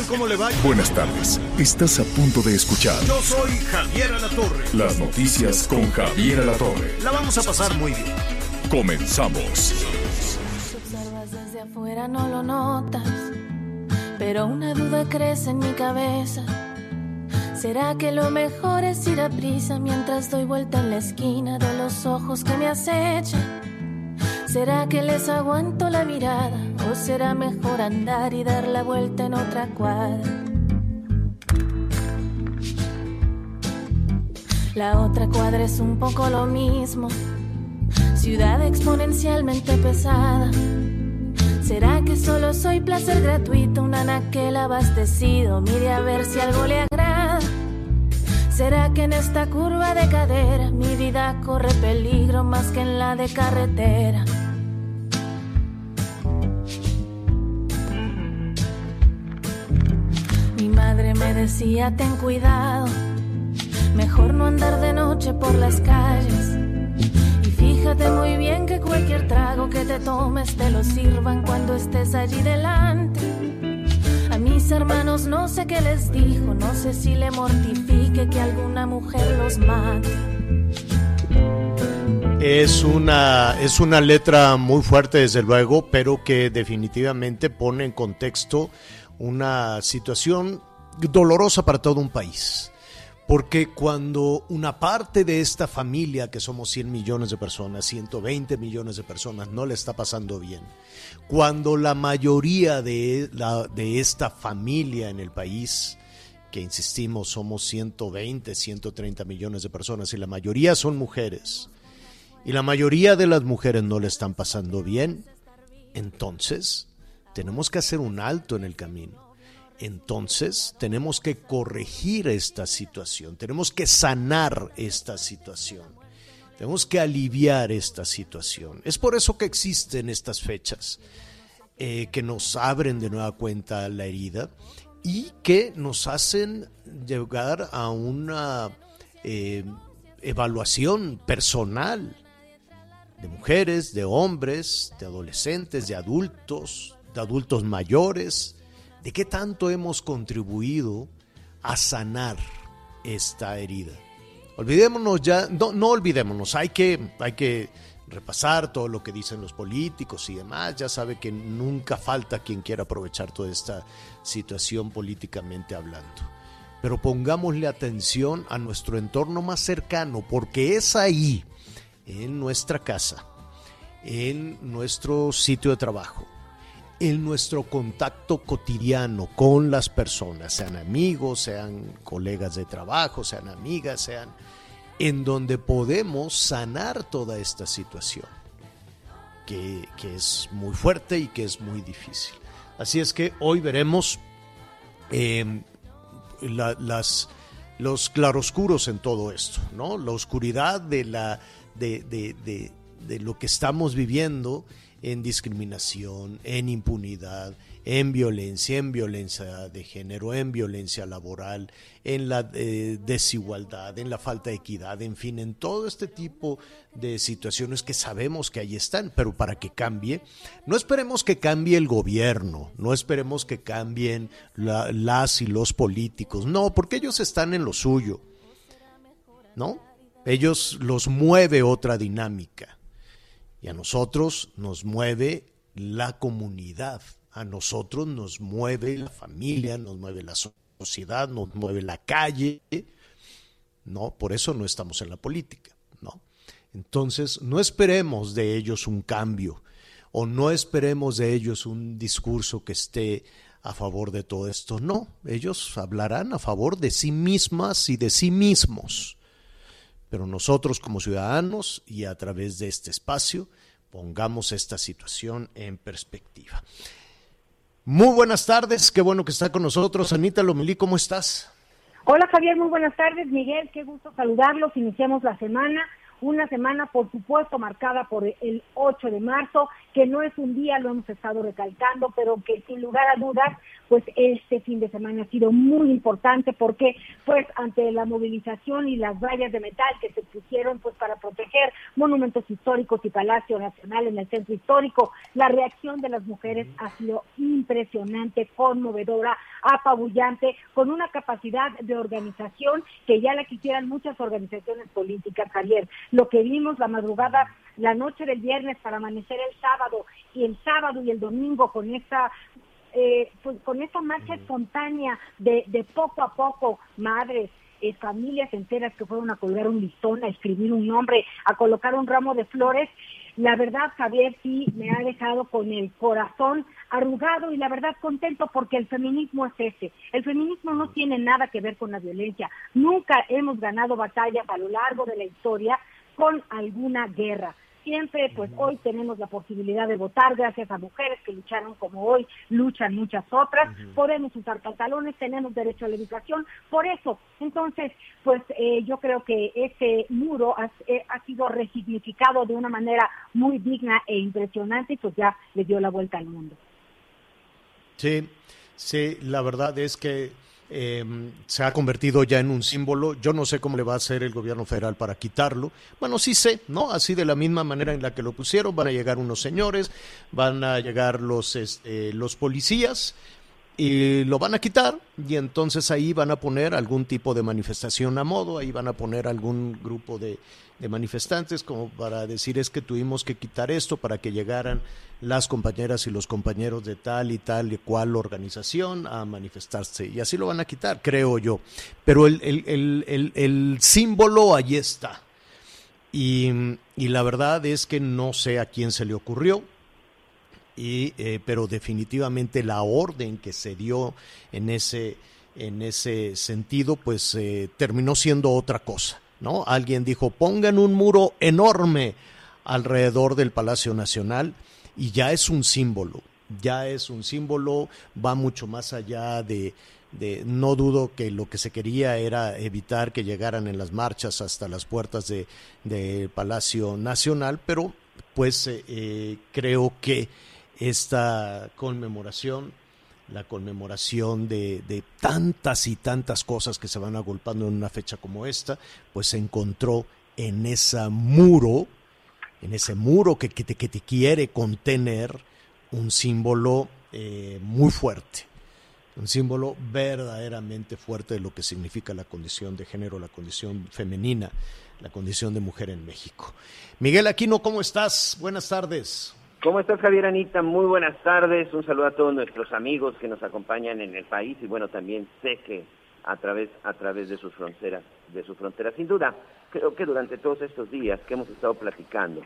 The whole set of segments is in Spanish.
¿Qué tal? ¿Cómo le va? Buenas tardes. Estás a punto de escuchar Yo soy Javier Alatorre. las noticias con Javier Alatorre. La vamos a pasar muy bien. Comenzamos. Si observas desde afuera no lo notas, pero una duda crece en mi cabeza. ¿Será que lo mejor es ir a prisa mientras doy vuelta en la esquina de los ojos que me acechan? ¿Será que les aguanto la mirada o será mejor andar y dar la vuelta en otra cuadra? La otra cuadra es un poco lo mismo. Ciudad exponencialmente pesada. ¿Será que solo soy placer gratuito? Un anaquel abastecido. Mire a ver si algo le agrada. ¿Será que en esta curva de cadera mi vida corre peligro más que en la de carretera? Decía ten cuidado, mejor no andar de noche por las calles. Y fíjate muy bien que cualquier trago que te tomes te lo sirvan cuando estés allí delante. A mis hermanos no sé qué les dijo, no sé si le mortifique que alguna mujer los mate. Es una, es una letra muy fuerte, desde luego, pero que definitivamente pone en contexto una situación dolorosa para todo un país. Porque cuando una parte de esta familia, que somos 100 millones de personas, 120 millones de personas, no le está pasando bien, cuando la mayoría de, la, de esta familia en el país, que insistimos somos 120, 130 millones de personas y la mayoría son mujeres, y la mayoría de las mujeres no le están pasando bien, entonces tenemos que hacer un alto en el camino. Entonces tenemos que corregir esta situación, tenemos que sanar esta situación, tenemos que aliviar esta situación. Es por eso que existen estas fechas, eh, que nos abren de nueva cuenta la herida y que nos hacen llegar a una eh, evaluación personal de mujeres, de hombres, de adolescentes, de adultos, de adultos mayores, de qué tanto hemos contribuido a sanar esta herida. Olvidémonos ya, no, no olvidémonos, hay que, hay que repasar todo lo que dicen los políticos y demás. Ya sabe que nunca falta quien quiera aprovechar toda esta situación políticamente hablando. Pero pongámosle atención a nuestro entorno más cercano, porque es ahí, en nuestra casa, en nuestro sitio de trabajo, en nuestro contacto cotidiano con las personas, sean amigos, sean colegas de trabajo, sean amigas, sean en donde podemos sanar toda esta situación, que, que es muy fuerte y que es muy difícil. Así es que hoy veremos la- las, los claroscuros en todo esto, ¿no? La oscuridad de, la, de- de- de lo que estamos viviendo en discriminación, en impunidad, en violencia, en violencia de género, en violencia laboral, en la eh, desigualdad, en la falta de equidad, en fin, en todo este tipo de situaciones que sabemos que ahí están, pero para que cambie, no esperemos que cambie el gobierno, no esperemos que cambien la- las y los políticos, no, porque ellos están en lo suyo, ¿no? Ellos los mueve otra dinámica. Y a nosotros nos mueve la comunidad, a nosotros nos mueve la familia, nos mueve la so- sociedad, nos mueve la calle, ¿no? Por eso no estamos en la política, ¿no? Entonces, no esperemos de ellos un cambio o no esperemos de ellos un discurso que esté a favor de todo esto. No, ellos hablarán a favor de sí mismas y de sí mismos. Pero nosotros como ciudadanos y a través de este espacio pongamos esta situación en perspectiva. Muy buenas tardes, qué bueno que está con nosotros. Anita Lomelí, ¿cómo estás? Hola Javier, muy buenas tardes. Miguel, qué gusto saludarlos. Iniciamos la semana una semana, por supuesto, marcada por el 8 de marzo, que no es un día, lo hemos estado recalcando, pero que sin lugar a dudas, pues este fin de semana ha sido muy importante porque, pues, ante la movilización y las vallas de metal que se pusieron, pues, para proteger monumentos históricos y Palacio Nacional en el centro histórico, la reacción de las mujeres ha sido impresionante, conmovedora, apabullante, con una capacidad de organización que ya la quisieran muchas organizaciones políticas, Javier. Lo que vimos la madrugada, la noche del viernes para amanecer el sábado y el sábado y el domingo con esta eh, pues con esta marcha espontánea de, de poco a poco, madres, eh, familias enteras que fueron a colgar un listón, a escribir un nombre, a colocar un ramo de flores, la verdad, Javier, sí me ha dejado con el corazón arrugado y la verdad contento porque el feminismo es ese. El feminismo no tiene nada que ver con la violencia. Nunca hemos ganado batallas a lo largo de la historia con alguna guerra siempre, pues hoy tenemos la posibilidad de votar gracias a mujeres que lucharon como hoy luchan muchas otras, podemos usar pantalones, tenemos derecho a la educación, por eso, entonces, pues eh, yo creo que ese muro eh, ha, sido resignificado de una manera muy digna e impresionante y pues ya le dio la vuelta al mundo. Sí, sí, la verdad es que eh, se ha convertido ya en un símbolo. Yo no sé cómo le va a hacer el gobierno federal para quitarlo. Bueno, sí sé, ¿no? Así de la misma manera en la que lo pusieron, van a llegar unos señores, van a llegar los, este, los policías y lo van a quitar y entonces ahí van a poner algún tipo de manifestación a modo, ahí van a poner algún grupo de, manifestantes como para decir es que tuvimos que quitar esto para que llegaran las compañeras y los compañeros de tal y tal y cual organización a manifestarse. Y así lo van a quitar, creo yo. Pero el, el, el, el símbolo ahí está. Y, la verdad es que no sé a quién se le ocurrió, y, eh, pero definitivamente la orden que se dio en ese, en ese sentido, pues eh, terminó siendo otra cosa. ¿no? Alguien dijo, pongan un muro enorme alrededor del Palacio Nacional y ya es un símbolo, ya es un símbolo, va mucho más allá de, de, no dudo que lo que se quería era evitar que llegaran en las marchas hasta las puertas del de, Palacio Nacional, pero pues eh, creo que esta conmemoración, la conmemoración de, de, tantas y tantas cosas que se van agolpando en una fecha como esta, pues se encontró en ese muro en ese muro que, que, te, que te, quiere contener un símbolo eh, muy fuerte, un símbolo verdaderamente fuerte de lo que significa la condición de género, la condición femenina, la condición de mujer en México. Miguel Aquino, ¿cómo estás? Buenas tardes. ¿Cómo estás, Javier Anita? Muy buenas tardes. Un saludo a todos nuestros amigos que nos acompañan en el país y bueno, también sé que a través a través de sus fronteras, de sus fronteras. Sin duda, creo que durante todos estos días que hemos estado platicando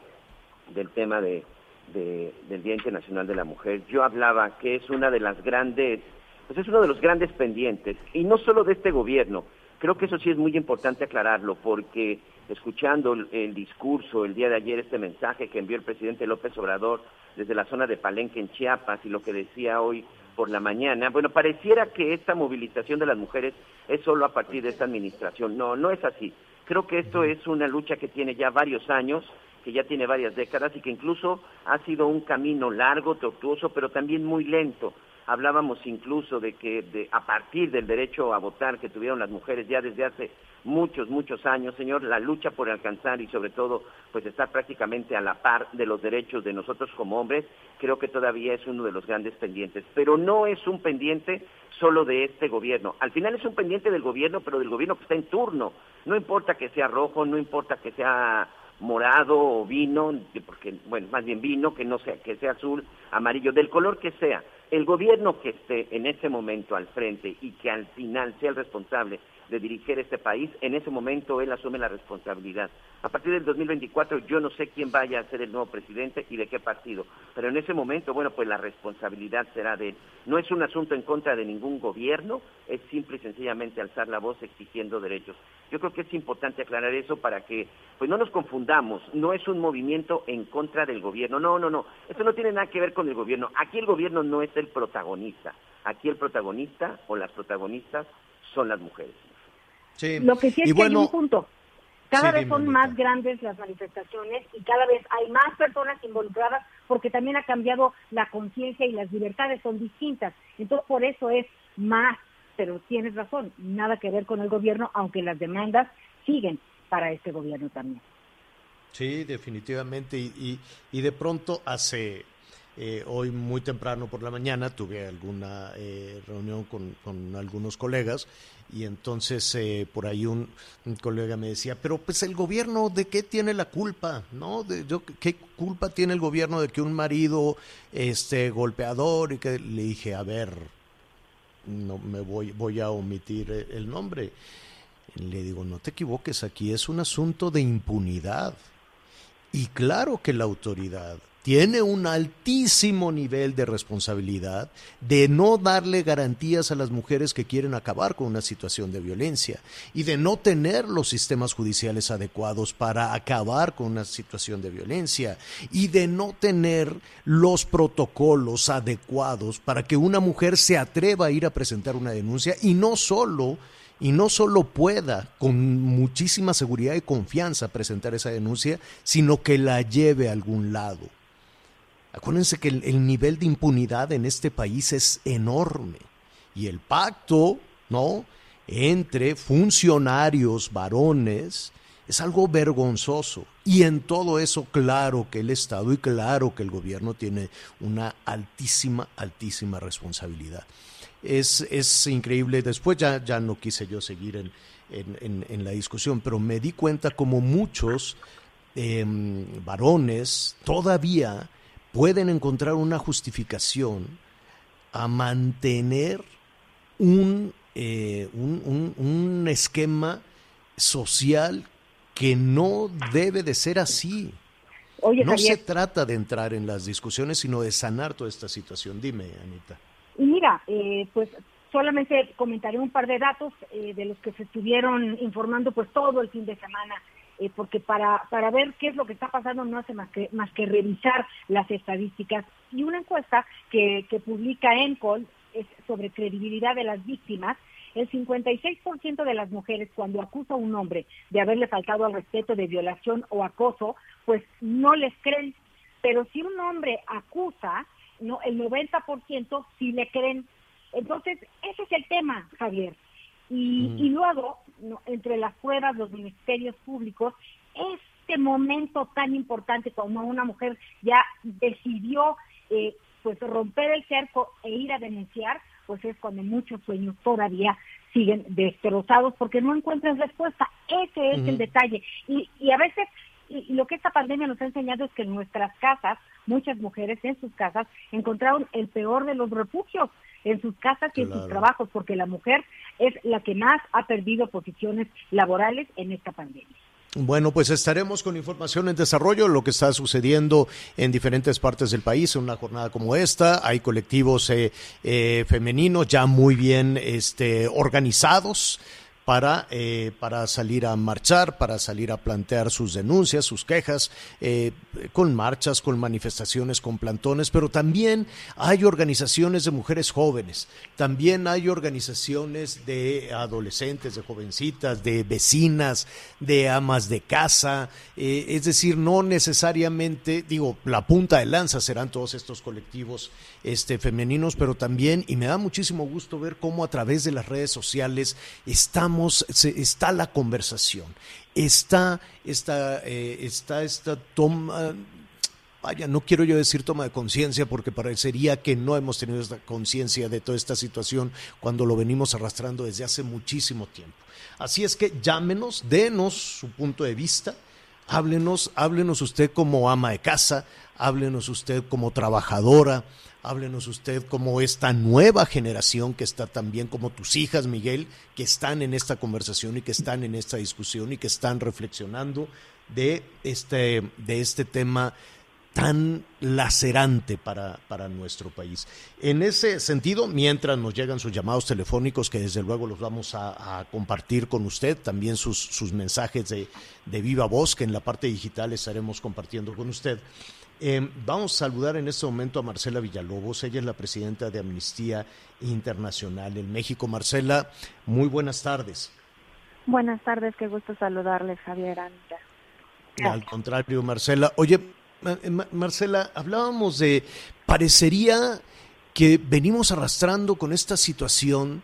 del tema de, del Día Internacional de la Mujer, yo hablaba que es una de las grandes, pues es uno de los grandes pendientes, y no solo de este gobierno, creo que eso sí es muy importante aclararlo, porque escuchando el, discurso el día de ayer, este mensaje que envió el presidente López Obrador desde la zona de Palenque en Chiapas y lo que decía hoy por la mañana, bueno, pareciera que esta movilización de las mujeres es solo a partir de esta administración. No, no es así. Creo que esto es una lucha que tiene ya varios años, que ya tiene varias décadas y que incluso ha sido un camino largo, tortuoso, pero también muy lento. Hablábamos incluso de que de, a partir del derecho a votar que tuvieron las mujeres ya desde hace muchos, muchos años, señor, la lucha por alcanzar y sobre todo pues estar prácticamente a la par de los derechos de nosotros como hombres, creo que todavía es uno de los grandes pendientes. Pero no es un pendiente solo de este gobierno. Al final es un pendiente del gobierno, pero del gobierno que está en turno. No importa que sea rojo, no importa que sea morado o vino, porque, bueno, más bien vino, que no sea, que sea azul, amarillo, del color que sea. El gobierno que esté en ese momento al frente y que al final sea el responsable de dirigir este país, en ese momento él asume la responsabilidad. A partir del 2024 yo no sé quién vaya a ser el nuevo presidente y de qué partido, pero en ese momento, bueno, pues la responsabilidad será de él. No es un asunto en contra de ningún gobierno, es simple y sencillamente alzar la voz exigiendo derechos. Yo creo que es importante aclarar eso para que pues no nos confundamos, no es un movimiento en contra del gobierno, no, no, no, esto no tiene nada que ver con el gobierno, aquí el gobierno no es el protagonista, aquí el protagonista o las protagonistas son las mujeres. Sí. Lo que sí es que hay un punto. Cada vez son más grandes las manifestaciones y cada vez hay más personas involucradas porque también ha cambiado la conciencia y las libertades son distintas. Entonces, por eso es más, pero tienes razón, nada que ver con el gobierno, aunque las demandas siguen para este gobierno también. Sí, definitivamente. Y, y, de pronto hace eh, hoy muy temprano por la mañana tuve alguna eh, reunión con, algunos colegas y entonces eh, por ahí un, colega me decía, pero pues el gobierno de qué tiene la culpa, ¿no? De, yo, ¿Qué culpa tiene el gobierno de que un marido este golpeador y que le dije, a ver, no me voy, voy a omitir el nombre. Le digo, no te equivoques, aquí es un asunto de impunidad. Y claro que la autoridad tiene un altísimo nivel de responsabilidad de no darle garantías a las mujeres que quieren acabar con una situación de violencia y de no tener los sistemas judiciales adecuados para acabar con una situación de violencia y de no tener los protocolos adecuados para que una mujer se atreva a ir a presentar una denuncia y no solo y no solo pueda con muchísima seguridad y confianza presentar esa denuncia, sino que la lleve a algún lado. Acuérdense que el, nivel de impunidad en este país es enorme y el pacto, ¿no? Entre funcionarios varones es algo vergonzoso. Y en todo eso, claro que el Estado y claro que el gobierno tiene una altísima, altísima responsabilidad. Es, es increíble. Después ya, ya no quise yo seguir en, en, la discusión, pero me di cuenta como muchos em, varones todavía pueden encontrar una justificación a mantener un, eh, un, esquema social que no debe de ser así. no se trata de entrar en las discusiones, sino de sanar toda esta situación. Dime, Anita. Y mira, eh, pues solamente comentaré un par de datos eh, de los que se estuvieron informando pues todo el fin de semana eh, porque para, para ver qué es lo que está pasando no hace más que, más que revisar las estadísticas. Y una encuesta que, que publica ENCOL es sobre credibilidad de las víctimas, el 56% de las mujeres cuando acusa a un hombre de haberle faltado al respeto de violación o acoso, pues no les creen. Pero si un hombre acusa, no, el 90% sí le creen. Entonces, ese es el tema, Javier. Y, mm. y luego, entre las pruebas, los ministerios públicos, este momento tan importante cuando una mujer ya decidió eh, pues romper el cerco e ir a denunciar, pues es cuando muchos sueños todavía siguen destrozados porque no encuentran respuesta. Ese es el detalle. Y, y a veces y, lo que esta pandemia nos ha enseñado es que en nuestras casas, muchas mujeres en sus casas encontraron el peor de los refugios en sus casas y en sus trabajos, porque la mujer es la que más ha perdido posiciones laborales en esta pandemia. Bueno, pues estaremos con información en desarrollo, lo que está sucediendo en diferentes partes del país en una jornada como esta. Hay colectivos eh, eh, femeninos ya muy bien este, organizados para, eh, para salir a marchar, para salir a plantear sus denuncias, sus quejas, eh, con marchas, con manifestaciones, con plantones, pero también hay organizaciones de mujeres jóvenes, también hay organizaciones de adolescentes, de jovencitas, de vecinas, de amas de casa, eh, es decir, no necesariamente, digo, la punta de lanza serán todos estos colectivos este, femeninos, pero también, y me da muchísimo gusto ver cómo a través de las redes sociales estamos, está la conversación, está esta, eh, está esta toma, vaya, no quiero yo decir toma de conciencia porque parecería que no hemos tenido esta conciencia de toda esta situación cuando lo venimos arrastrando desde hace muchísimo tiempo. Así es que llámenos, denos su punto de vista Háblenos, háblenos usted como ama de casa, háblenos usted como trabajadora, háblenos usted como esta nueva generación que está también, como tus hijas, Miguel, que están en esta conversación y que están en esta discusión y que están reflexionando de este, de este tema tan lacerante para, para, nuestro país. En ese sentido, mientras nos llegan sus llamados telefónicos, que desde luego los vamos a, compartir con usted, también sus, sus mensajes de, de, viva voz, que en la parte digital estaremos compartiendo con usted. Eh, vamos a saludar en este momento a Marcela Villalobos, ella es la presidenta de Amnistía Internacional en México. Marcela, muy buenas tardes. Buenas tardes, qué gusto saludarles, Javier Anita. Al contrario, Marcela. Oye, Marcela, hablábamos de, parecería que venimos arrastrando con esta situación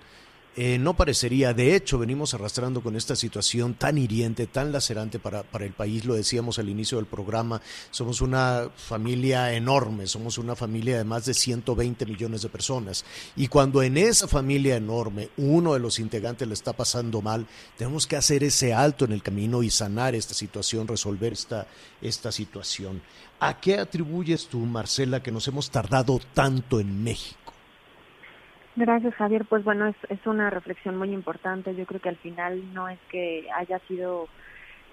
eh, no parecería. De hecho, venimos arrastrando con esta situación tan hiriente, tan lacerante para, para el país. Lo decíamos al inicio del programa. Somos una familia enorme, somos una familia de más de 120 millones de personas. Y cuando en esa familia enorme uno de los integrantes le está pasando mal, tenemos que hacer ese alto en el camino y sanar esta situación, resolver esta, esta situación. ¿A qué atribuyes tú, Marcela, que nos hemos tardado tanto en México? Gracias, Javier. Pues bueno, es, es una reflexión muy importante. Yo creo que al final no es que haya sido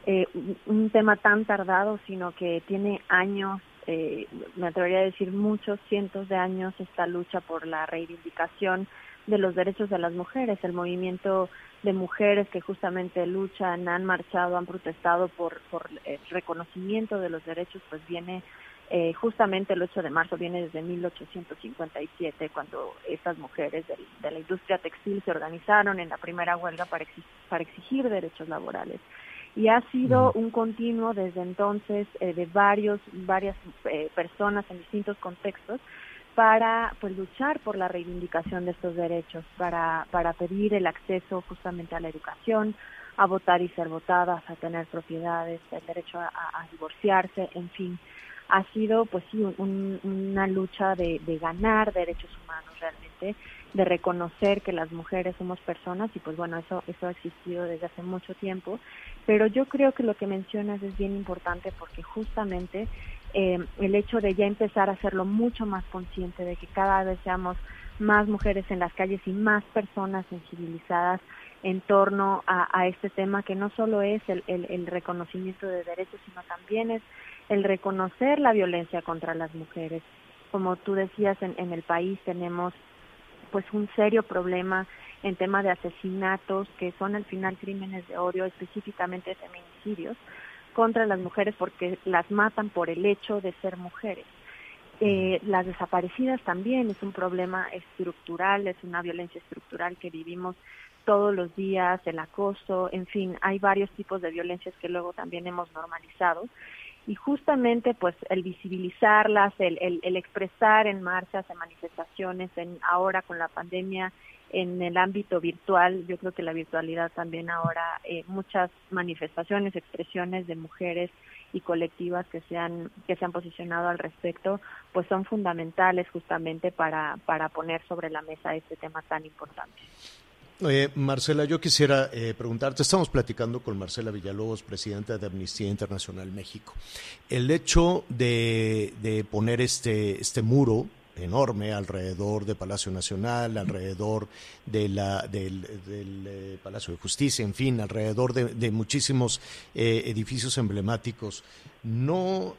eh, un tema tan tardado, sino que tiene años, eh, me atrevería a decir muchos cientos de años, esta lucha por la reivindicación de los derechos de las mujeres. El movimiento de mujeres que justamente luchan, han marchado, han protestado por, por el reconocimiento de los derechos, pues viene eh, justamente el 8 de marzo viene desde 1857, cuando estas mujeres de, la industria textil se organizaron en la primera huelga para, para exigir derechos laborales. Y ha sido un continuo desde entonces eh, de varios, varias eh, personas en distintos contextos para pues luchar por la reivindicación de estos derechos, para, para pedir el acceso justamente a la educación, a votar y ser votadas, a tener propiedades, el derecho a divorciarse, en fin ha sido pues sí una lucha de, ganar derechos humanos realmente de reconocer que las mujeres somos personas y pues bueno eso eso ha existido desde hace mucho tiempo. Pero yo creo que lo que mencionas es bien importante porque justamente eh, el hecho de ya empezar a hacerlo mucho más consciente de que cada vez seamos más mujeres en las calles y más personas sensibilizadas en torno a, este tema que no solo es el, el reconocimiento de derechos sino también es el reconocer la violencia contra las mujeres. Como tú decías, en, en el país tenemos pues un serio problema en tema de asesinatos, que son al final crímenes de odio, específicamente feminicidios, contra las mujeres porque las matan por el hecho de ser mujeres. Eh, las desaparecidas también es un problema estructural, es una violencia estructural que vivimos todos los días, el acoso, en fin, hay varios tipos de violencias que luego también hemos normalizado y justamente pues el visibilizarlas, el, el, expresar en marchas, en manifestaciones, en ahora con la pandemia en el ámbito virtual, yo creo que la virtualidad también ahora, eh, muchas manifestaciones, expresiones de mujeres y colectivas que se han, que se han posicionado al respecto, pues son fundamentales justamente para, para poner sobre la mesa este tema tan importante. Marcela, yo quisiera eh, preguntarte, estamos platicando con Marcela Villalobos, presidenta de Amnistía Internacional México. El hecho de, de poner este, este muro enorme alrededor de Palacio Nacional, alrededor de la, del, eh, Palacio de Justicia, en fin, alrededor de, muchísimos eh, edificios emblemáticos. No,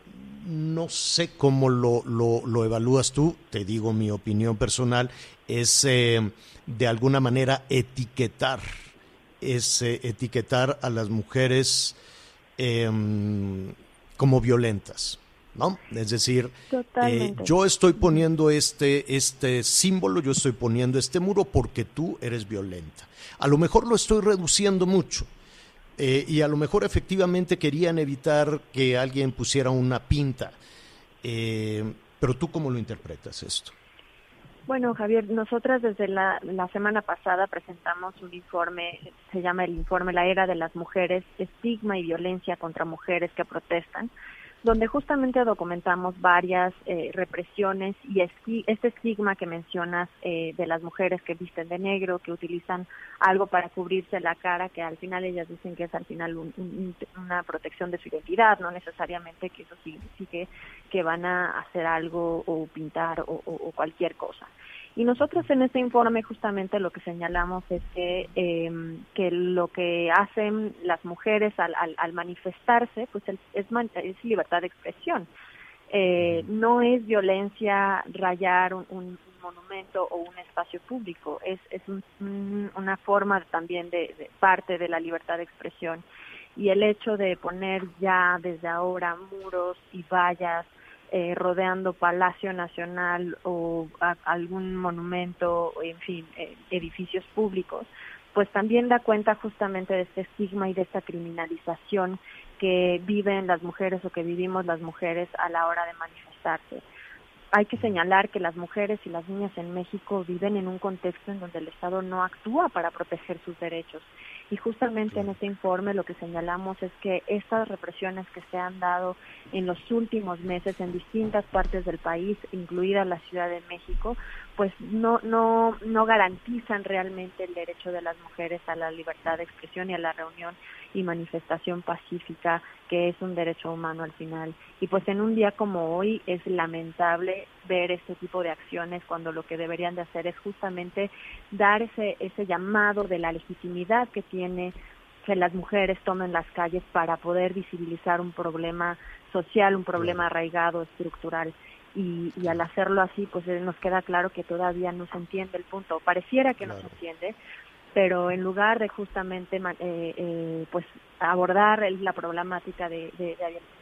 no sé cómo lo, lo, evalúas tú, te digo mi opinión personal, es eh, de alguna manera etiquetar, es etiquetar a las mujeres em, como violentas ¿no? Es decir, eh, yo estoy poniendo este, este símbolo, yo estoy poniendo este muro porque tú eres violenta. A lo mejor lo estoy reduciendo mucho. Eh, y a lo mejor efectivamente querían evitar que alguien pusiera una pinta. Eh, pero tú cómo lo interpretas esto? Bueno, Javier, nosotras desde la, la, semana pasada presentamos un informe, se llama el informe La Era de las Mujeres, Estigma y Violencia contra Mujeres que Protestan, donde justamente documentamos varias eh, represiones y este estigma que mencionas eh, de las mujeres que visten de negro, que utilizan algo para cubrirse la cara, que al final ellas dicen que es al final una protección de su identidad, no necesariamente que eso signifique que van a hacer algo o pintar o cualquier cosa. Y nosotros en este informe justamente lo que señalamos es que, em, que lo que hacen las mujeres al, al, manifestarse pues es, es, libertad de expresión. Eh, no es violencia rayar un, monumento o un espacio público, es, es una forma también de, de parte de la libertad de expresión. Y el hecho de poner ya desde ahora muros y vallas eh, rodeando Palacio Nacional o algún monumento, en fin, eh, edificios públicos, pues también da cuenta justamente de este estigma y de esta criminalización que viven las mujeres o que vivimos las mujeres a la hora de manifestarse. Hay que señalar que las mujeres y las niñas en México viven en un contexto en donde el Estado no actúa para proteger sus derechos y justamente en este informe lo que señalamos es que estas represiones que se han dado en los últimos meses en distintas partes del país, incluida la Ciudad de México, pues no, no, no garantizan realmente el derecho de las mujeres a la libertad de expresión y a la reunión y manifestación pacífica, que es un derecho humano al final. Y pues en un día como hoy es lamentable ver este tipo de acciones cuando lo que deberían de hacer es justamente dar ese, ese llamado de la legitimidad que tiene que las mujeres tomen las calles para poder visibilizar un problema social, un problema arraigado, estructural. Y, al hacerlo así, pues eh, nos queda claro que todavía no se entiende el punto, pareciera que no se entiende, pero en lugar de justamente eh, eh, pues abordar la problemática de,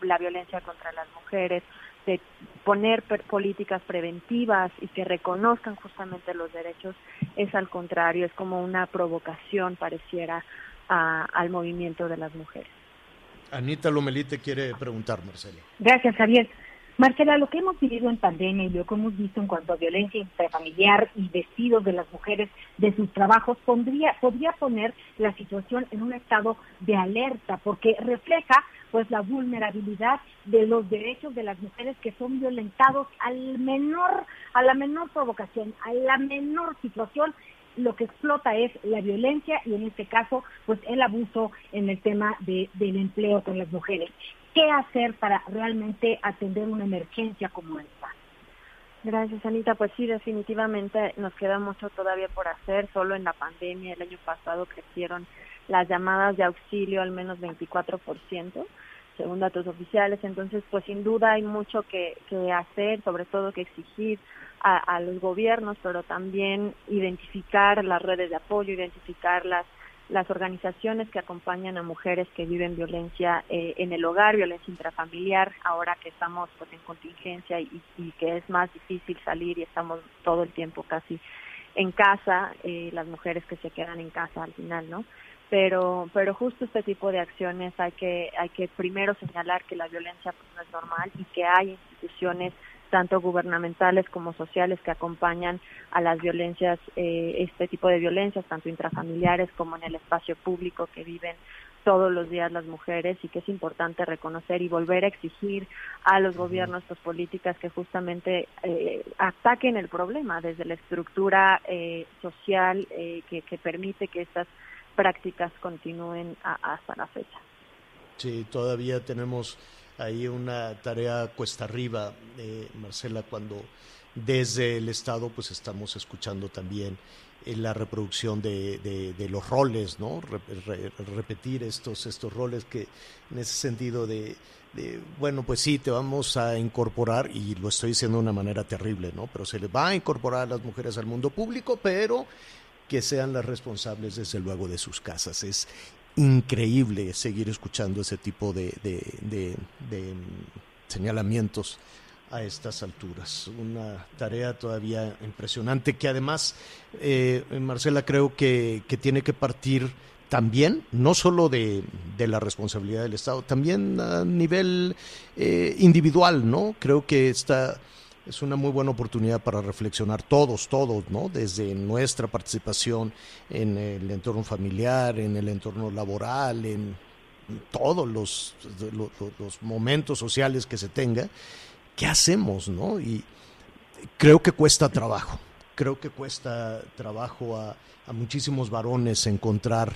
la violencia contra las mujeres, de poner políticas preventivas y que reconozcan justamente los derechos, es al contrario, es como una provocación, pareciera, al movimiento de las mujeres. Anita Lomelite quiere preguntar, Marcela. Gracias, Javier. Marcela, lo que hemos vivido en pandemia y lo que hemos visto en cuanto a violencia intrafamiliar y vestidos de las mujeres de sus trabajos podría poner la situación en un estado de alerta porque refleja pues la vulnerabilidad de los derechos de las mujeres que son violentados al menor, a la menor provocación, a la menor situación. Lo que explota es la violencia y en este caso pues el abuso en el tema de, del empleo con las mujeres qué hacer para realmente atender una emergencia como esta. Gracias, Anita. Pues sí, definitivamente nos queda mucho todavía por hacer. Solo en la pandemia el año pasado crecieron las llamadas de auxilio al menos 24%, según datos oficiales. Entonces, pues sin duda hay mucho que, hacer, sobre todo que exigir a, a los gobiernos, pero también identificar las redes de apoyo, identificar las las organizaciones que acompañan a mujeres que viven violencia eh, en el hogar, violencia intrafamiliar, ahora que estamos pues en contingencia y, que es más difícil salir y estamos todo el tiempo casi en casa, eh, las mujeres que se quedan en casa al final, ¿no? Pero, pero justo este tipo de acciones hay que, hay que primero señalar que la violencia pues, no es normal y que hay instituciones tanto gubernamentales como sociales que acompañan a las violencias, eh, este tipo de violencias, tanto intrafamiliares como en el espacio público que viven todos los días las mujeres y que es importante reconocer y volver a exigir a los gobiernos pues, políticas que justamente eh, ataquen el problema desde la estructura eh, social que, que, permite que estas prácticas continúen hasta la fecha. Sí, todavía tenemos ahí una tarea cuesta arriba, eh, Marcela, cuando desde el Estado pues estamos escuchando también eh, la reproducción de, de, los roles, ¿no? repetir estos, estos roles que en ese sentido de, de, bueno, pues sí, te vamos a incorporar, y lo estoy diciendo de una manera terrible, ¿no? Pero se le va a incorporar a las mujeres al mundo público, pero que sean las responsables desde luego de sus casas. Es increíble seguir escuchando ese tipo de, señalamientos a estas alturas. Una tarea todavía impresionante que además, eh, Marcela, creo que, tiene que partir también, no solo de, la responsabilidad del Estado, también a nivel eh, individual, ¿no? Creo que esta es una muy buena oportunidad para reflexionar todos, todos, ¿no? Desde nuestra participación en el entorno familiar, en el entorno laboral, en todos los, momentos sociales que se tenga, ¿qué hacemos, no? Y creo que cuesta trabajo, creo que cuesta trabajo a, muchísimos varones encontrar,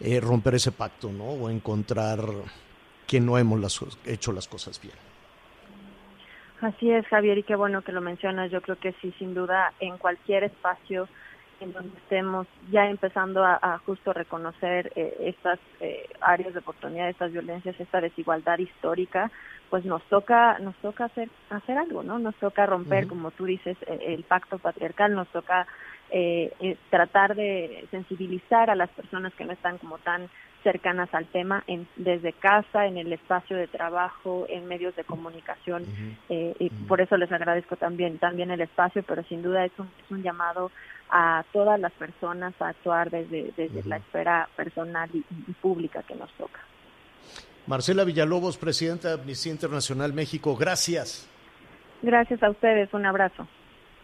eh, romper ese pacto, ¿no? O encontrar que no hemos hecho las cosas bien. Así es, Javier, y qué bueno que lo mencionas. Yo creo que sí, sin duda, en cualquier espacio en donde estemos ya empezando a, justo reconocer eh, estas eh, áreas de oportunidad, estas violencias, esta desigualdad histórica, pues nos toca nos toca hacer hacer algo, ¿no? Nos toca romper, como tú dices, e, el pacto patriarcal, nos toca eh, tratar de sensibilizar a las personas que no están como tan cercanas al tema en, desde casa, en el espacio de trabajo, en medios de comunicación eh, y por eso les agradezco también también el espacio, pero sin duda es un, es un llamado a todas las personas a actuar desde, desde la esfera personal y, pública que nos toca. Marcela Villalobos, presidenta de Amnistía Internacional México, gracias. Gracias a ustedes, un abrazo.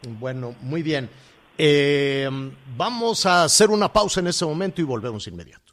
Bueno, muy bien. Eh, vamos a hacer una pausa en este momento y volvemos inmediato.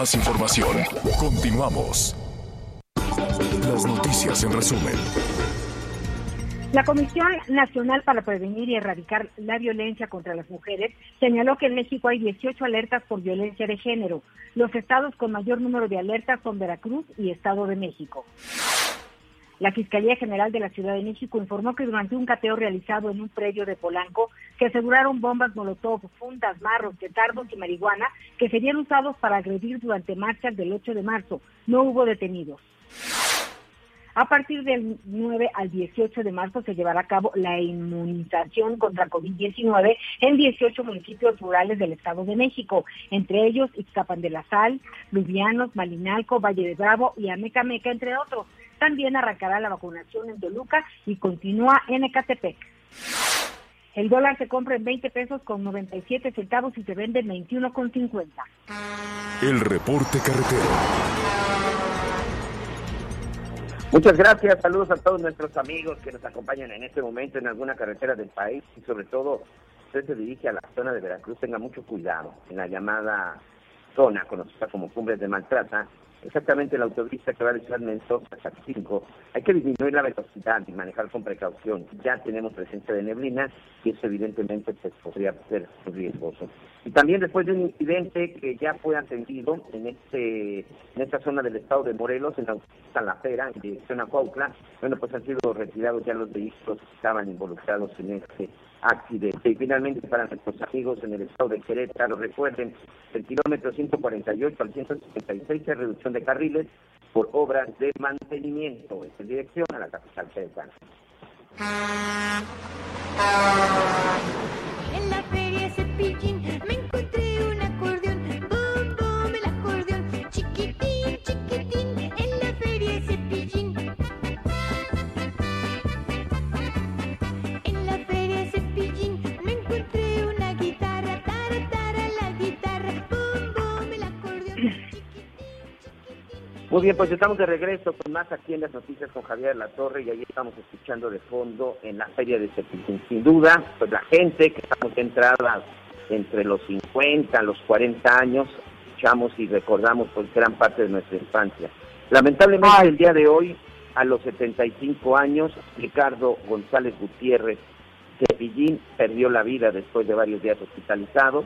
Más información. Continuamos. Las noticias en resumen. La Comisión Nacional para Prevenir y Erradicar la Violencia contra las Mujeres señaló que en México hay 18 alertas por violencia de género. Los estados con mayor número de alertas son Veracruz y Estado de México. La Fiscalía General de la Ciudad de México informó que durante un cateo realizado en un predio de Polanco, que aseguraron bombas molotov, fundas, marros, petardos y marihuana que serían usados para agredir durante marchas del 8 de marzo. No hubo detenidos. A partir del 9 al 18 de marzo se llevará a cabo la inmunización contra COVID-19 en 18 municipios rurales del Estado de México, entre ellos Ixtapan de la Sal, Lubianos, Malinalco, Valle de Bravo y Amecameca, entre otros. También arrancará la vacunación en Toluca y continúa en Ecatepec. El dólar se compra en 20 pesos con 97 centavos y se vende en 21 con 50. El reporte carretero. Muchas gracias, saludos a todos nuestros amigos que nos acompañan en este momento en alguna carretera del país y sobre todo usted se dirige a la zona de Veracruz, tenga mucho cuidado en la llamada zona conocida como Cumbres de Maltrata, exactamente la autopista que va de Ciudad Mendoza hasta 5, hay que disminuir la velocidad y manejar con precaución. Ya tenemos presencia de neblina y eso evidentemente pues, podría ser riesgoso. Y también después de un incidente que ya fue atendido en este en esta zona del estado de Morelos, en la La Fera, en dirección a Cuautla, bueno, pues han sido retirados ya los vehículos que estaban involucrados en este accidente. Y finalmente, para nuestros amigos en el estado de Querétaro, recuerden, el kilómetro 148 al 156 es reducción de carriles por obras de mantenimiento en dirección a la capital queretana. En la feria me Muy bien, pues estamos de regreso con más aquí en las noticias con Javier La Torre y ahí estamos escuchando de fondo en la feria de Cepillín. Sin duda, pues la gente que estamos entradas entre los 50, los 40 años, escuchamos y recordamos pues gran parte de nuestra infancia. Lamentablemente el día de hoy, a los 75 años, Ricardo González Gutiérrez Cepillín perdió la vida después de varios días hospitalizado.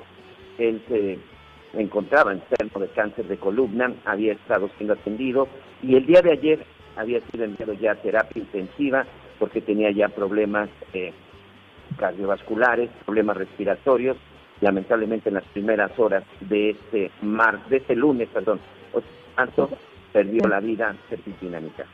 Él se encontraba enfermo de cáncer de columna, había estado siendo atendido y el día de ayer había sido enviado ya a terapia intensiva porque tenía ya problemas eh, cardiovasculares, problemas respiratorios. Lamentablemente en las primeras horas de este mar, de este lunes, perdón, tanto perdió la vida Cepillín Anita.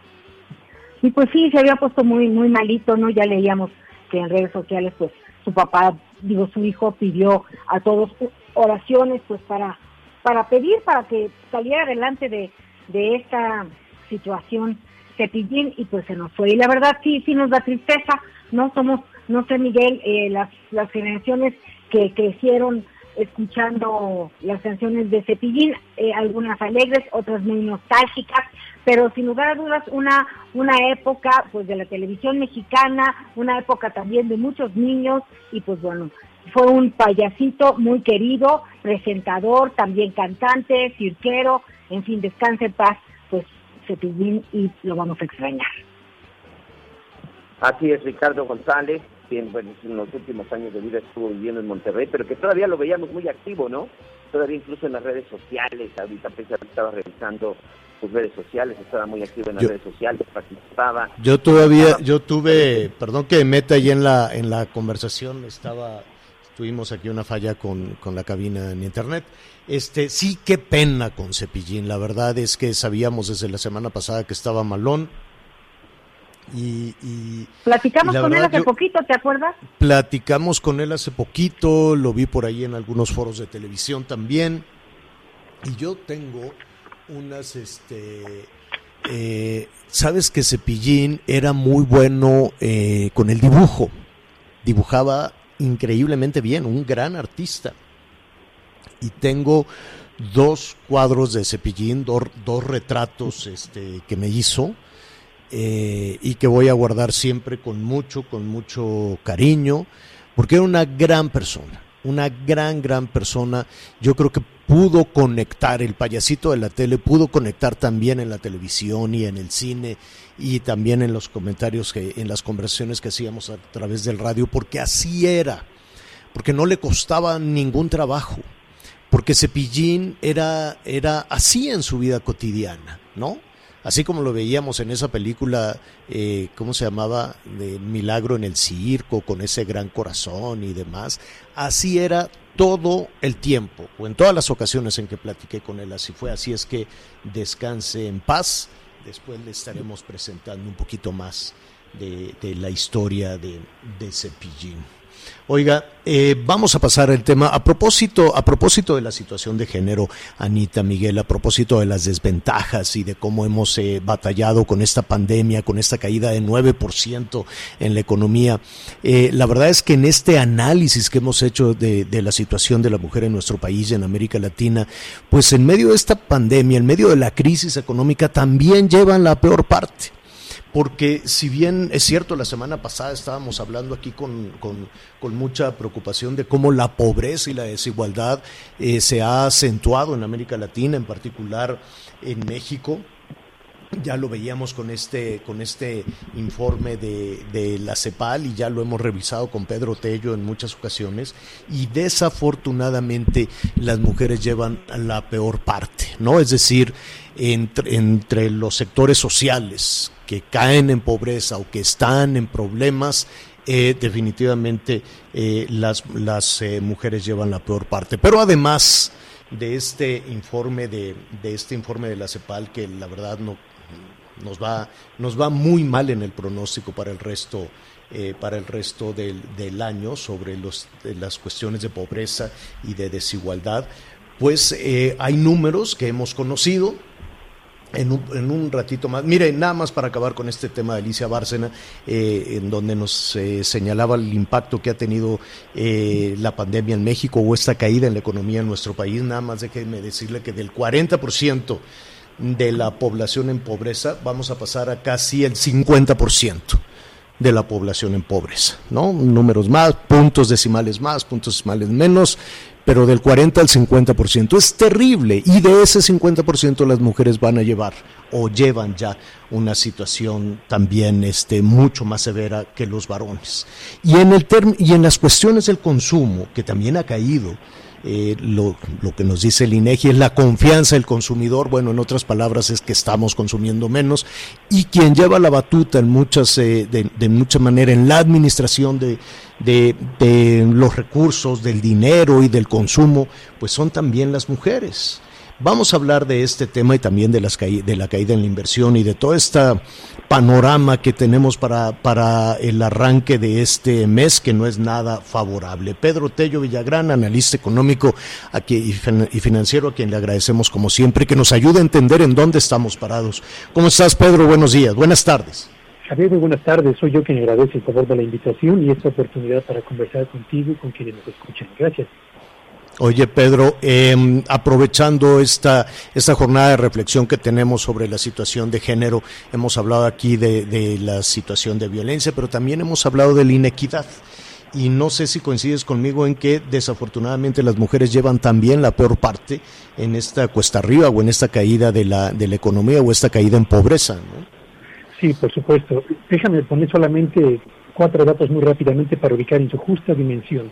y pues sí, se había puesto muy, muy malito, ¿no? Ya leíamos que en redes sociales, pues su papá, digo, su hijo pidió a todos oraciones, pues para, para pedir, para que saliera adelante de, de esta situación Cepillín y pues se nos fue. Y la verdad sí, sí nos da tristeza, ¿no? Somos, no sé Miguel, eh, las, las generaciones que crecieron escuchando las canciones de Cepillín, eh, algunas alegres, otras muy nostálgicas, pero sin lugar a dudas una, una época pues de la televisión mexicana, una época también de muchos niños y pues bueno, fue un payasito muy querido, presentador, también cantante, cirquero, en fin, descanse en paz, pues Cepillín y lo vamos a extrañar. Así es, Ricardo González, quien bueno, en los últimos años de vida estuvo viviendo en Monterrey, pero que todavía lo veíamos muy activo, ¿no? Todavía incluso en las redes sociales, ahorita pensaba que estaba revisando sus redes sociales, estaba muy activo en las Yo- redes sociales, participaba. Yo todavía, yo tuve, perdón que me meta ahí en la, en la conversación, estaba, tuvimos aquí una falla con, con la cabina en internet. Este, sí, qué pena con Cepillín, la verdad es que sabíamos desde la semana pasada que estaba malón. Y, y Platicamos y con él hace yo- poquito, ¿te acuerdas? Platicamos con él hace poquito, lo vi por ahí en algunos foros de televisión también. Y yo tengo unas, este, eh, sabes que Cepillín era muy bueno eh, con el dibujo, dibujaba increíblemente bien, un gran artista. Y tengo dos cuadros de Cepillín, dos, dos retratos este, que me hizo eh, y que voy a guardar siempre con mucho, con mucho cariño, porque era una gran persona, una gran, gran persona. Yo creo que pudo conectar, el payasito de la tele pudo conectar también en la televisión y en el cine y también en los comentarios, que, en las conversaciones que hacíamos a través del radio, porque así era, porque no le costaba ningún trabajo porque Cepillín era, era así en su vida cotidiana, ¿no? Así como lo veíamos en esa película, eh, ¿cómo se llamaba? De Milagro en el Circo, con ese gran corazón y demás. Así era todo el tiempo, o en todas las ocasiones en que platiqué con él, así fue. Así es que descanse en paz. Después le estaremos presentando un poquito más de, la historia de, de Cepillín. Oiga, eh, vamos a pasar el tema a propósito, a propósito de la situación de género, Anita Miguel, a propósito de las desventajas y de cómo hemos eh, batallado con esta pandemia, con esta caída de 9% en la economía. Eh, la verdad es que en este análisis que hemos hecho de, de la situación de la mujer en nuestro país en América Latina, pues en medio de esta pandemia, en medio de la crisis económica, también llevan la peor parte porque si bien es cierto, la semana pasada estábamos hablando aquí con, con, mucha preocupación de cómo la pobreza y la desigualdad eh, se ha acentuado en América Latina, en particular en México, ya lo veíamos con este, con este informe de, de, la CEPAL y ya lo hemos revisado con Pedro Tello en muchas ocasiones y desafortunadamente las mujeres llevan la peor parte, ¿no? Es decir, entre, entre los sectores sociales que caen en pobreza o que están en problemas, eh, definitivamente eh, las, las eh, mujeres llevan la peor parte. Pero además de este informe de, de este informe de la CEPAL, que la verdad no, nos va, nos va muy mal en el pronóstico para el resto, para el resto del, del año sobre los, las cuestiones de pobreza y de desigualdad, pues hay números que hemos conocido. En un, en un, ratito más, mire, nada más para acabar con este tema de Alicia Bárcena, eh, en donde nos eh, señalaba el impacto que ha tenido eh, la pandemia en México o esta caída en la economía en nuestro país, nada más déjeme decirle que del 40% de la población en pobreza, vamos a pasar a casi el 50% de la población en pobreza, ¿no? Números más, puntos decimales más, puntos decimales menos, pero del 40 al 50%. Es terrible y de ese 50% las mujeres van a llevar o llevan ya una situación también este, mucho más severa que los varones. Y en, el y en las cuestiones del consumo, que también ha caído, eh, lo, lo, que nos dice el INEGI es la confianza del consumidor, bueno, en otras palabras es que estamos consumiendo menos y quien lleva la batuta en muchas, eh, de, de, mucha manera en la administración de, de, de, los recursos, del dinero y del consumo, pues son también las mujeres. Vamos a hablar de este tema y también de, las de la caída en la inversión y de todo este panorama que tenemos para, para el arranque de este mes que no es nada favorable. Pedro Tello Villagrán, analista económico aquí y financiero, a quien le agradecemos como siempre que nos ayude a entender en dónde estamos parados. ¿Cómo estás, Pedro? Buenos días, buenas tardes. Javier, muy buenas tardes. Soy yo quien agradece el favor de la invitación y esta oportunidad para conversar contigo y con quienes nos escuchan. Gracias. Oye, Pedro, eh, aprovechando esta, esta jornada de reflexión que tenemos sobre la situación de género, hemos hablado aquí de, la situación de violencia, pero también hemos hablado de la inequidad y no sé si coincides conmigo en que desafortunadamente las mujeres llevan también la peor parte en esta cuesta arriba o en esta caída de la, de la economía o esta caída en pobreza. ¿no? Sí, por supuesto. Déjame poner solamente cuatro datos muy rápidamente para ubicar en su justa dimensión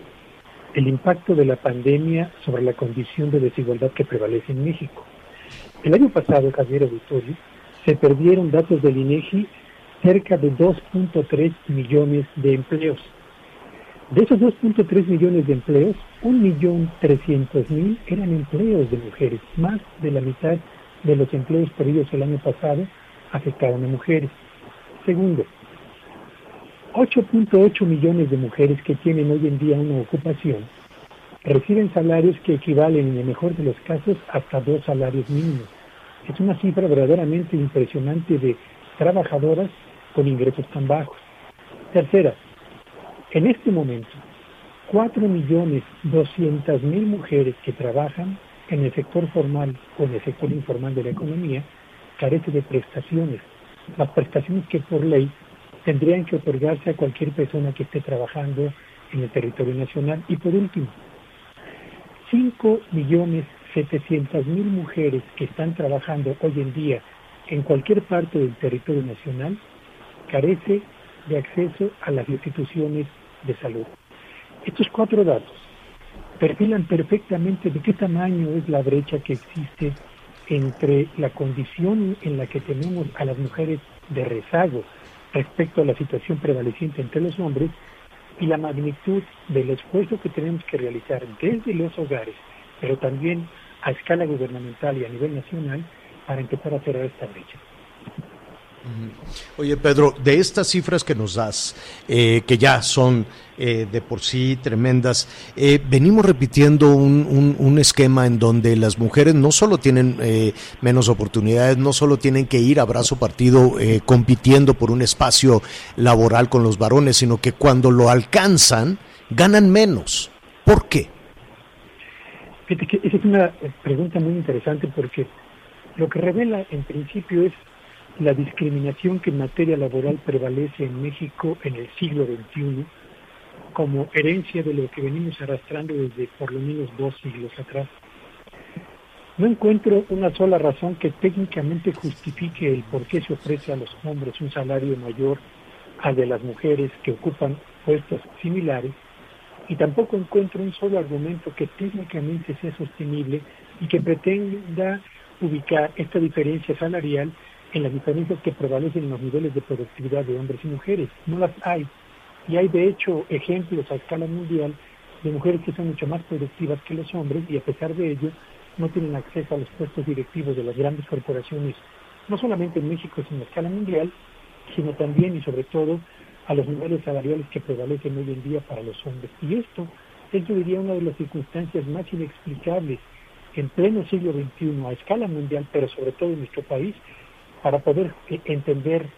el impacto de la pandemia sobre la condición de desigualdad que prevalece en México. El año pasado, Javier Auditorio, se perdieron datos del INEGI cerca de 2.3 millones de empleos. De esos 2.3 millones de empleos, 1.300.000 eran empleos de mujeres, más de la mitad de los empleos perdidos el año pasado afectaron a mujeres. Segundo, 8.8 millones de mujeres que tienen hoy en día una ocupación reciben salarios que equivalen en el mejor de los casos hasta dos salarios mínimos. Es una cifra verdaderamente impresionante de trabajadoras con ingresos tan bajos. Tercera, en este momento, 4.200.000 mujeres que trabajan en el sector formal o en el sector informal de la economía carece de prestaciones, las prestaciones que por ley tendrían que otorgarse a cualquier persona que esté trabajando en el territorio nacional. Y por último, 5.700.000 mujeres que están trabajando hoy en día en cualquier parte del territorio nacional carece de acceso a las instituciones de salud. Estos cuatro datos perfilan perfectamente de qué tamaño es la brecha que existe entre la condición en la que tenemos a las mujeres de rezago respecto a la situación prevaleciente entre los hombres y la magnitud del esfuerzo que tenemos que realizar desde los hogares, pero también a escala gubernamental y a nivel nacional para empezar a cerrar esta brecha. Oye, Pedro, de estas cifras que nos das, eh, que ya son eh, de por sí tremendas, eh, venimos repitiendo un, un, esquema en donde las mujeres no solo tienen menos oportunidades, no solo tienen que ir a brazo partido compitiendo por un espacio laboral con los varones, sino que cuando lo alcanzan, ganan menos. ¿Por qué? esa es una pregunta muy interesante porque lo que revela en principio es la discriminación que en materia laboral prevalece en México en el siglo XXI como herencia de lo que venimos arrastrando desde por lo menos dos siglos atrás. No encuentro una sola razón que técnicamente justifique el por qué se ofrece a los hombres un salario mayor al de las mujeres que ocupan puestos similares y tampoco encuentro un solo argumento que técnicamente sea sostenible y que pretenda ubicar esta diferencia salarial en las diferencias que prevalecen en los niveles de productividad de hombres y mujeres. No las hay. Y hay de hecho ejemplos a escala mundial de mujeres que son mucho más productivas que los hombres y a pesar de ello no tienen acceso a los puestos directivos de las grandes corporaciones, no solamente en México, sino a escala mundial, sino también y sobre todo a los niveles salariales que prevalecen hoy en día para los hombres. Y esto es, yo diría, una de las circunstancias más inexplicables en pleno siglo XXI a escala mundial, pero sobre todo en nuestro país, para poder eh, entender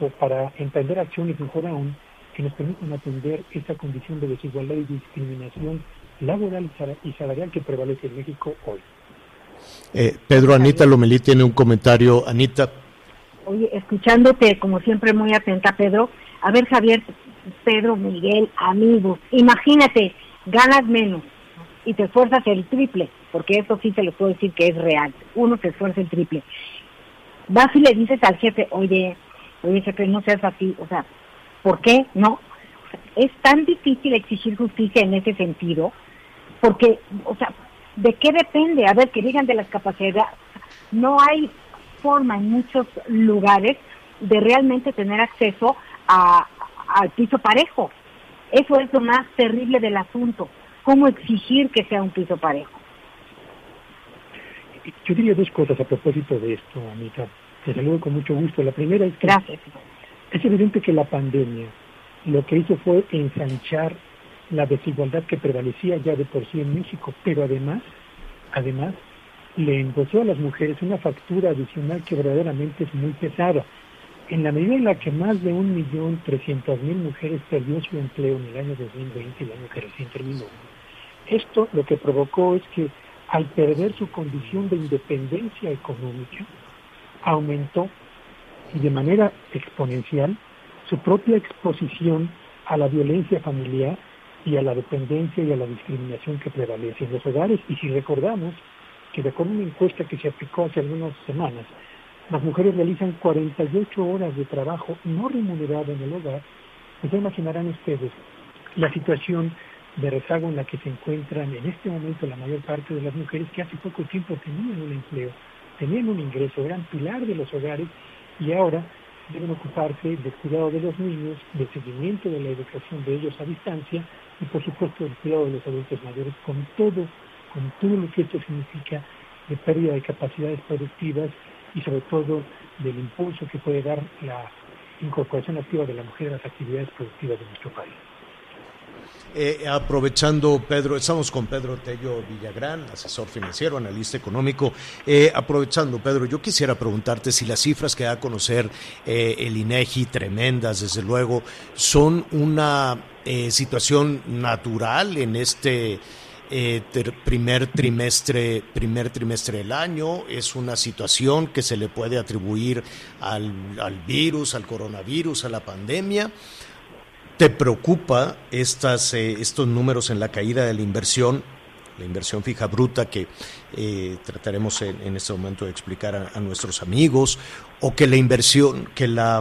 o para emprender acciones mejor aún que nos permitan atender esta condición de desigualdad y discriminación laboral y salarial que prevalece en México hoy. Eh, Pedro, Anita Lomelí tiene un comentario. Anita. Oye, escuchándote como siempre muy atenta, Pedro. A ver, Javier, Pedro, Miguel, amigos, imagínate, ganas menos y te esfuerzas el triple, porque eso sí te lo puedo decir que es real. Uno se esfuerza el triple vas y le dices al jefe, oye, oye jefe, no seas así, o sea, ¿por qué? No. Es tan difícil exigir justicia en ese sentido, porque, o sea, ¿de qué depende? A ver, que digan de las capacidades. No hay forma en muchos lugares de realmente tener acceso a, al piso parejo. Eso es lo más terrible del asunto. ¿Cómo exigir que sea un piso parejo? Yo diría dos cosas a propósito de esto, Anita. Te saludo con mucho gusto. La primera es que Gracias. es evidente que la pandemia lo que hizo fue ensanchar la desigualdad que prevalecía ya de por sí en México, pero además, además, le endosó a las mujeres una factura adicional que verdaderamente es muy pesada. En la medida en la que más de un millón trescientas mil mujeres perdió su empleo en el año 2020, el año que recién terminó, esto lo que provocó es que al perder su condición de independencia económica, aumentó y de manera exponencial su propia exposición a la violencia familiar y a la dependencia y a la discriminación que prevalece en los hogares. Y si recordamos que de acuerdo a una encuesta que se aplicó hace algunas semanas, las mujeres realizan 48 horas de trabajo no remunerado en el hogar, pues ya imaginarán ustedes la situación de rezago en la que se encuentran en este momento la mayor parte de las mujeres que hace poco tiempo tenían un empleo, tenían un ingreso, eran pilar de los hogares y ahora deben ocuparse del cuidado de los niños, del seguimiento de la educación de ellos a distancia y por supuesto del cuidado de los adultos mayores con todo, con todo lo que esto significa de pérdida de capacidades productivas y sobre todo del impulso que puede dar la incorporación activa de la mujer a las actividades productivas de nuestro país. Eh, aprovechando, Pedro, estamos con Pedro Tello Villagrán, asesor financiero, analista económico. Eh, aprovechando, Pedro, yo quisiera preguntarte si las cifras que da a conocer eh, el INEGI, tremendas, desde luego, son una eh, situación natural en este primer trimestre, primer trimestre del año. Es una situación que se le puede atribuir al, al virus, al coronavirus, a la pandemia. ¿Te preocupa estas, eh, estos números en la caída de la inversión, la inversión fija bruta que eh, trataremos en, en este momento de explicar a, nuestros amigos, o que la inversión, que la,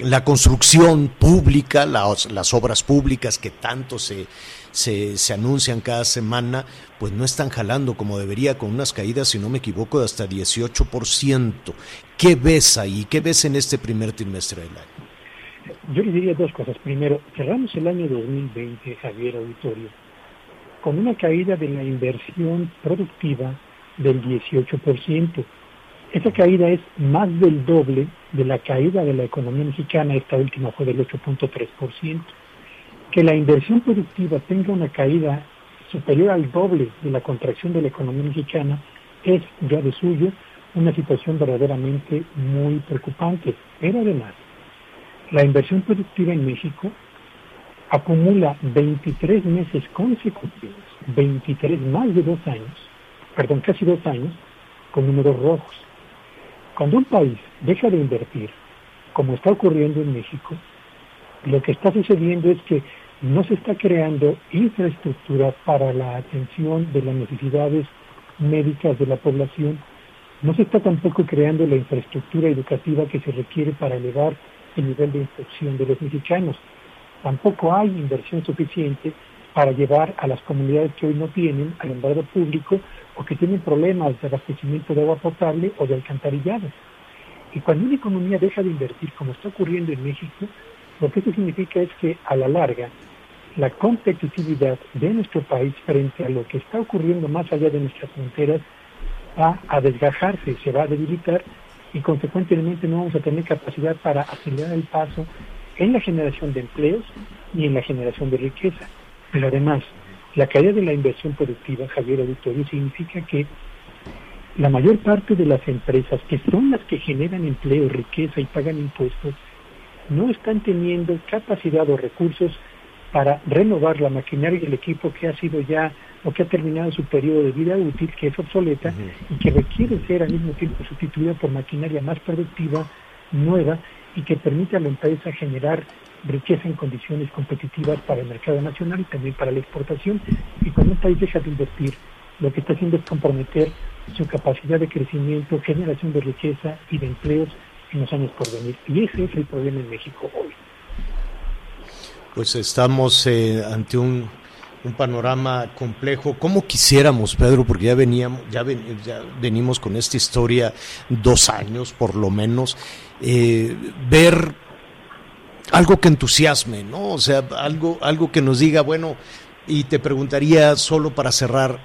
la construcción pública, las, las obras públicas que tanto se, se, se anuncian cada semana, pues no están jalando como debería, con unas caídas, si no me equivoco, de hasta 18%. ¿Qué ves ahí? ¿Qué ves en este primer trimestre del año? Yo le diría dos cosas. Primero, cerramos el año 2020, Javier Auditorio, con una caída de la inversión productiva del 18%. Esa caída es más del doble de la caída de la economía mexicana, esta última fue del 8.3%. Que la inversión productiva tenga una caída superior al doble de la contracción de la economía mexicana es ya de suyo una situación verdaderamente muy preocupante. Pero además, la inversión productiva en México acumula 23 meses consecutivos, 23 más de dos años, perdón, casi dos años, con números rojos. Cuando un país deja de invertir, como está ocurriendo en México, lo que está sucediendo es que no se está creando infraestructura para la atención de las necesidades médicas de la población, no se está tampoco creando la infraestructura educativa que se requiere para elevar el nivel de instrucción de los mexicanos. Tampoco hay inversión suficiente para llevar a las comunidades que hoy no tienen alumbrado público o que tienen problemas de abastecimiento de agua potable o de alcantarillado. Y cuando una economía deja de invertir, como está ocurriendo en México, lo que eso significa es que a la larga la competitividad de nuestro país frente a lo que está ocurriendo más allá de nuestras fronteras va a desgajarse, se va a debilitar y consecuentemente no vamos a tener capacidad para acelerar el paso en la generación de empleos y en la generación de riqueza. Pero además, la caída de la inversión productiva, Javier Auditorio, significa que la mayor parte de las empresas, que son las que generan empleo, riqueza y pagan impuestos, no están teniendo capacidad o recursos para renovar la maquinaria y el equipo que ha sido ya o que ha terminado su periodo de vida útil, que es obsoleta y que requiere ser al mismo tiempo sustituida por maquinaria más productiva, nueva y que permite a la empresa generar riqueza en condiciones competitivas para el mercado nacional y también para la exportación. Y cuando un país deja de invertir, lo que está haciendo es comprometer su capacidad de crecimiento, generación de riqueza y de empleos en los años por venir. Y ese es el problema en México hoy. Pues estamos eh, ante un, panorama complejo. ¿Cómo quisiéramos, Pedro? Porque ya veníamos, ya, ven, ya venimos con esta historia dos años, por lo menos, eh, ver algo que entusiasme, ¿no? O sea, algo, algo que nos diga, bueno, y te preguntaría solo para cerrar,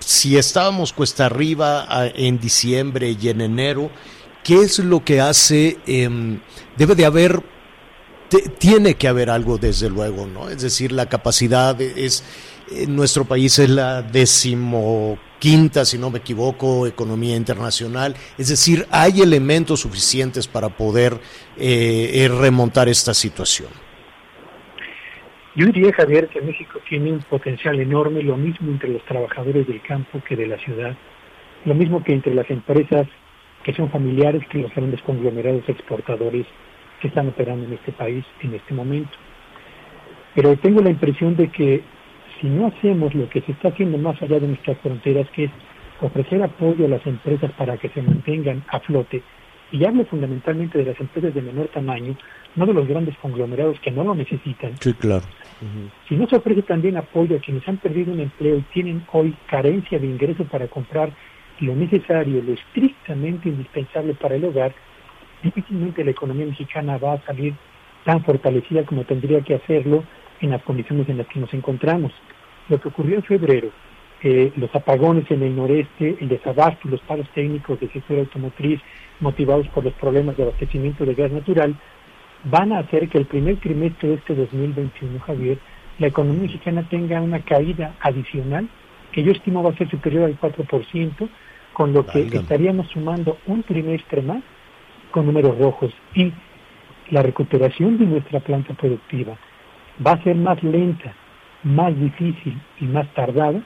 si estábamos cuesta arriba en diciembre y en enero, ¿qué es lo que hace? em, debe de haber tiene que haber algo desde luego, ¿no? Es decir, la capacidad es en nuestro país es la decimoquinta, si no me equivoco, economía internacional. Es decir, hay elementos suficientes para poder eh, eh, remontar esta situación. Yo diría, Javier, que México tiene un potencial enorme, lo mismo entre los trabajadores del campo que de la ciudad, lo mismo que entre las empresas que son familiares que los grandes conglomerados exportadores que están operando en este país en este momento. Pero tengo la impresión de que si no hacemos lo que se está haciendo más allá de nuestras fronteras, que es ofrecer apoyo a las empresas para que se mantengan a flote, y hablo fundamentalmente de las empresas de menor tamaño, no de los grandes conglomerados que no lo necesitan, Sí, claro. si no se ofrece también apoyo a quienes han perdido un empleo y tienen hoy carencia de ingreso para comprar lo necesario, lo estrictamente indispensable para el hogar, difícilmente la economía mexicana va a salir tan fortalecida como tendría que hacerlo en las condiciones en las que nos encontramos. Lo que ocurrió en febrero, eh, los apagones en el noreste, el desabasto y los paros técnicos del sector automotriz motivados por los problemas de abastecimiento de gas natural, van a hacer que el primer trimestre de este 2021, Javier, la economía mexicana tenga una caída adicional que yo estimo va a ser superior al 4%, con lo que Válgame. estaríamos sumando un trimestre más con números rojos y la recuperación de nuestra planta productiva va a ser más lenta, más difícil y más tardada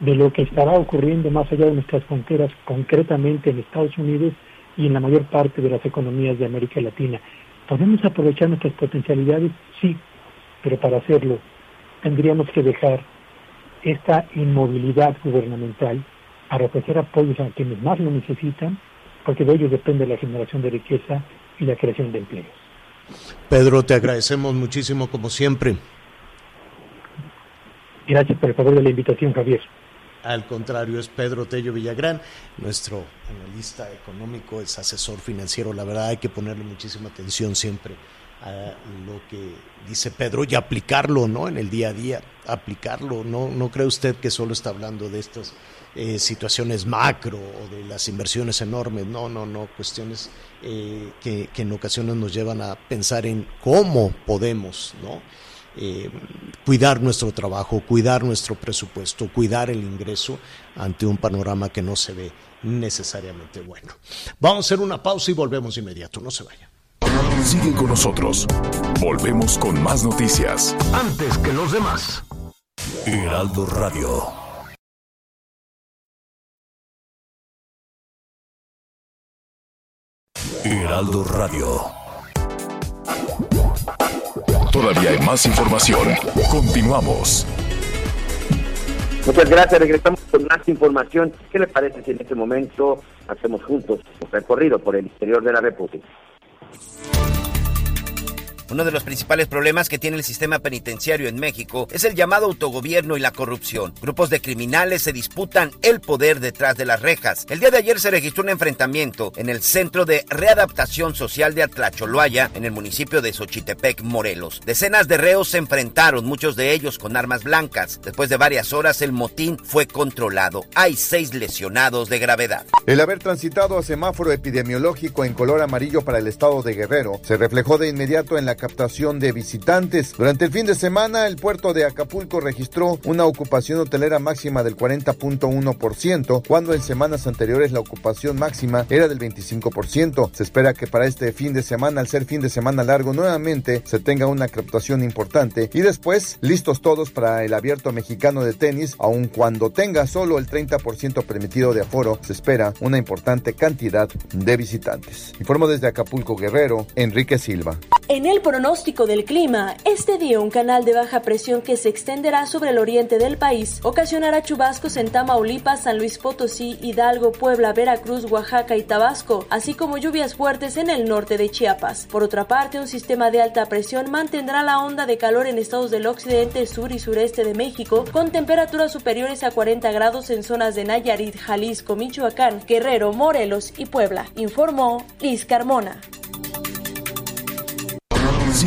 de lo que estará ocurriendo más allá de nuestras fronteras, concretamente en Estados Unidos y en la mayor parte de las economías de América Latina. ¿Podemos aprovechar nuestras potencialidades? Sí, pero para hacerlo tendríamos que dejar esta inmovilidad gubernamental para ofrecer apoyos a quienes más lo necesitan, porque de ellos depende la generación de riqueza y la creación de empleos. Pedro, te agradecemos muchísimo como siempre. Gracias por el favor de la invitación, Javier. Al contrario, es Pedro Tello Villagrán, nuestro analista económico, es asesor financiero. La verdad hay que ponerle muchísima atención siempre a lo que dice Pedro y aplicarlo, ¿no? En el día a día, aplicarlo. No, no cree usted que solo está hablando de estas eh, situaciones macro o de las inversiones enormes. No, no, no. Cuestiones eh, que, que en ocasiones nos llevan a pensar en cómo podemos, ¿no? eh, cuidar nuestro trabajo, cuidar nuestro presupuesto, cuidar el ingreso ante un panorama que no se ve necesariamente bueno. Vamos a hacer una pausa y volvemos de inmediato, no se vayan. Sigue con nosotros. Volvemos con más noticias. Antes que los demás. Heraldo Radio. Heraldo Radio. Todavía hay más información. Continuamos. Muchas gracias, regresamos con más información. ¿Qué les parece si en este momento hacemos juntos un recorrido por el interior de la República? Uno de los principales problemas que tiene el sistema penitenciario en México es el llamado autogobierno y la corrupción. Grupos de criminales se disputan el poder detrás de las rejas. El día de ayer se registró un enfrentamiento en el Centro de Readaptación Social de Atlacholoaya, en el municipio de Xochitepec, Morelos. Decenas de reos se enfrentaron, muchos de ellos con armas blancas. Después de varias horas el motín fue controlado. Hay seis lesionados de gravedad. El haber transitado a semáforo epidemiológico en color amarillo para el estado de Guerrero se reflejó de inmediato en la captación de visitantes. Durante el fin de semana, el puerto de Acapulco registró una ocupación hotelera máxima del 40.1%, cuando en semanas anteriores la ocupación máxima era del 25%. Se espera que para este fin de semana, al ser fin de semana largo, nuevamente se tenga una captación importante y después listos todos para el abierto mexicano de tenis, aun cuando tenga solo el 30% permitido de aforo, se espera una importante cantidad de visitantes. Informo desde Acapulco Guerrero, Enrique Silva. En el pronóstico del clima, este día un canal de baja presión que se extenderá sobre el oriente del país ocasionará chubascos en Tamaulipas, San Luis Potosí, Hidalgo, Puebla, Veracruz, Oaxaca y Tabasco, así como lluvias fuertes en el norte de Chiapas. Por otra parte, un sistema de alta presión mantendrá la onda de calor en estados del occidente, sur y sureste de México, con temperaturas superiores a 40 grados en zonas de Nayarit, Jalisco, Michoacán, Guerrero, Morelos y Puebla, informó Liz Carmona.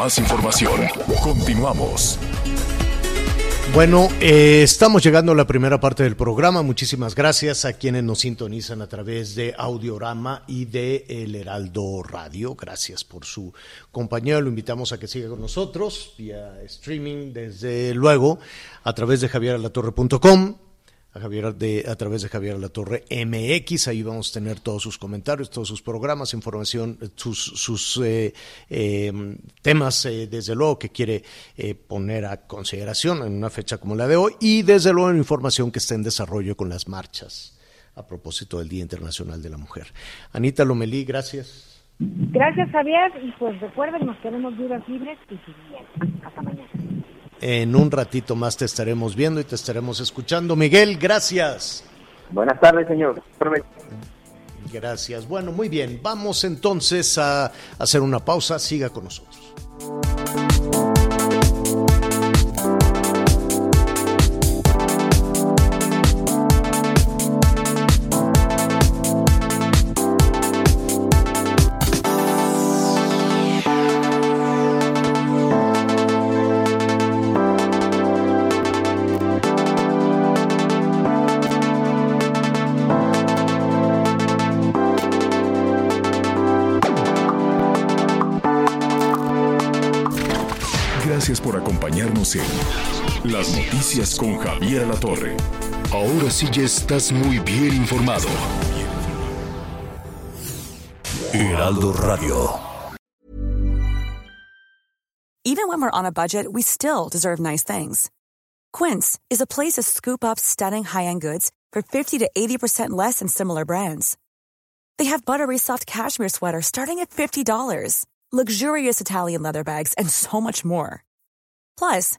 Más información. Continuamos. Bueno, eh, estamos llegando a la primera parte del programa. Muchísimas gracias a quienes nos sintonizan a través de Audiorama y de El Heraldo Radio. Gracias por su compañía. Lo invitamos a que siga con nosotros vía streaming, desde luego, a través de javieralatorre.com a Javier de, a través de Javier La Torre MX. Ahí vamos a tener todos sus comentarios, todos sus programas, información, sus, sus eh, eh, temas, eh, desde luego, que quiere eh, poner a consideración en una fecha como la de hoy y desde luego en información que está en desarrollo con las marchas a propósito del Día Internacional de la Mujer. Anita Lomelí, gracias. Gracias, Javier. Y pues recuerden, nos queremos vivas libres y sin. Hasta mañana. En un ratito más te estaremos viendo y te estaremos escuchando. Miguel, gracias. Buenas tardes, señor. Gracias. Bueno, muy bien. Vamos entonces a hacer una pausa. Siga con nosotros. Noticias con Javier La Torre. Ahora sí ya estás muy bien informado. Heraldo Radio. Even when we're on a budget, we still deserve nice things. Quince is a place to scoop up stunning high-end goods for 50 to 80% less than similar brands. They have buttery soft cashmere sweaters starting at $50, luxurious Italian leather bags, and so much more. Plus,